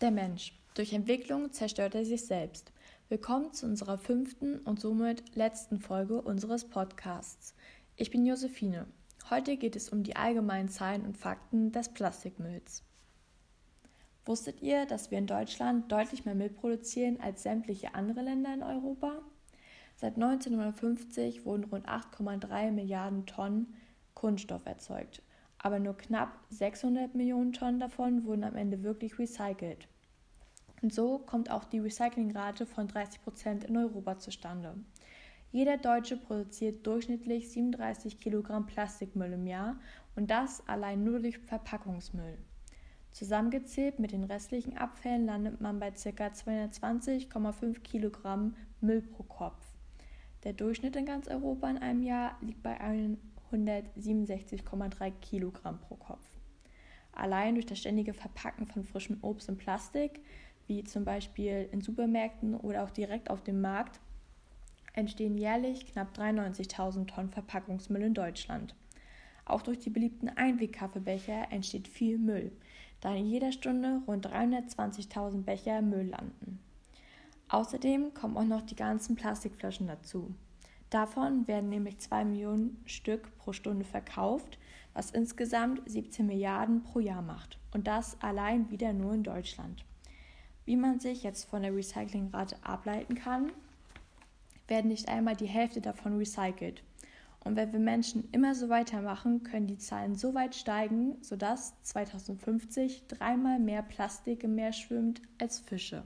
Der Mensch. Durch Entwicklung zerstört er sich selbst. Willkommen zu unserer fünften und somit letzten Folge unseres Podcasts. Ich bin Josephine. Heute geht es um die allgemeinen Zahlen und Fakten des Plastikmülls. Wusstet ihr, dass wir in Deutschland deutlich mehr Müll produzieren als sämtliche andere Länder in Europa? Seit 1950 wurden rund 8,3 Milliarden Tonnen Kunststoff erzeugt aber nur knapp 600 Millionen Tonnen davon wurden am Ende wirklich recycelt. Und so kommt auch die Recyclingrate von 30 Prozent in Europa zustande. Jeder Deutsche produziert durchschnittlich 37 Kilogramm Plastikmüll im Jahr und das allein nur durch Verpackungsmüll. Zusammengezählt mit den restlichen Abfällen landet man bei ca. 220,5 Kilogramm Müll pro Kopf. Der Durchschnitt in ganz Europa in einem Jahr liegt bei 167,3 Kilogramm pro Kopf. Allein durch das ständige Verpacken von frischem Obst in Plastik, wie zum Beispiel in Supermärkten oder auch direkt auf dem Markt, entstehen jährlich knapp 93.000 Tonnen Verpackungsmüll in Deutschland. Auch durch die beliebten Einwegkaffeebecher entsteht viel Müll, da in jeder Stunde rund 320.000 Becher Müll landen. Außerdem kommen auch noch die ganzen Plastikflaschen dazu. Davon werden nämlich 2 Millionen Stück pro Stunde verkauft, was insgesamt 17 Milliarden pro Jahr macht. Und das allein wieder nur in Deutschland. Wie man sich jetzt von der Recyclingrate ableiten kann, werden nicht einmal die Hälfte davon recycelt. Und wenn wir Menschen immer so weitermachen, können die Zahlen so weit steigen, sodass 2050 dreimal mehr Plastik im Meer schwimmt als Fische.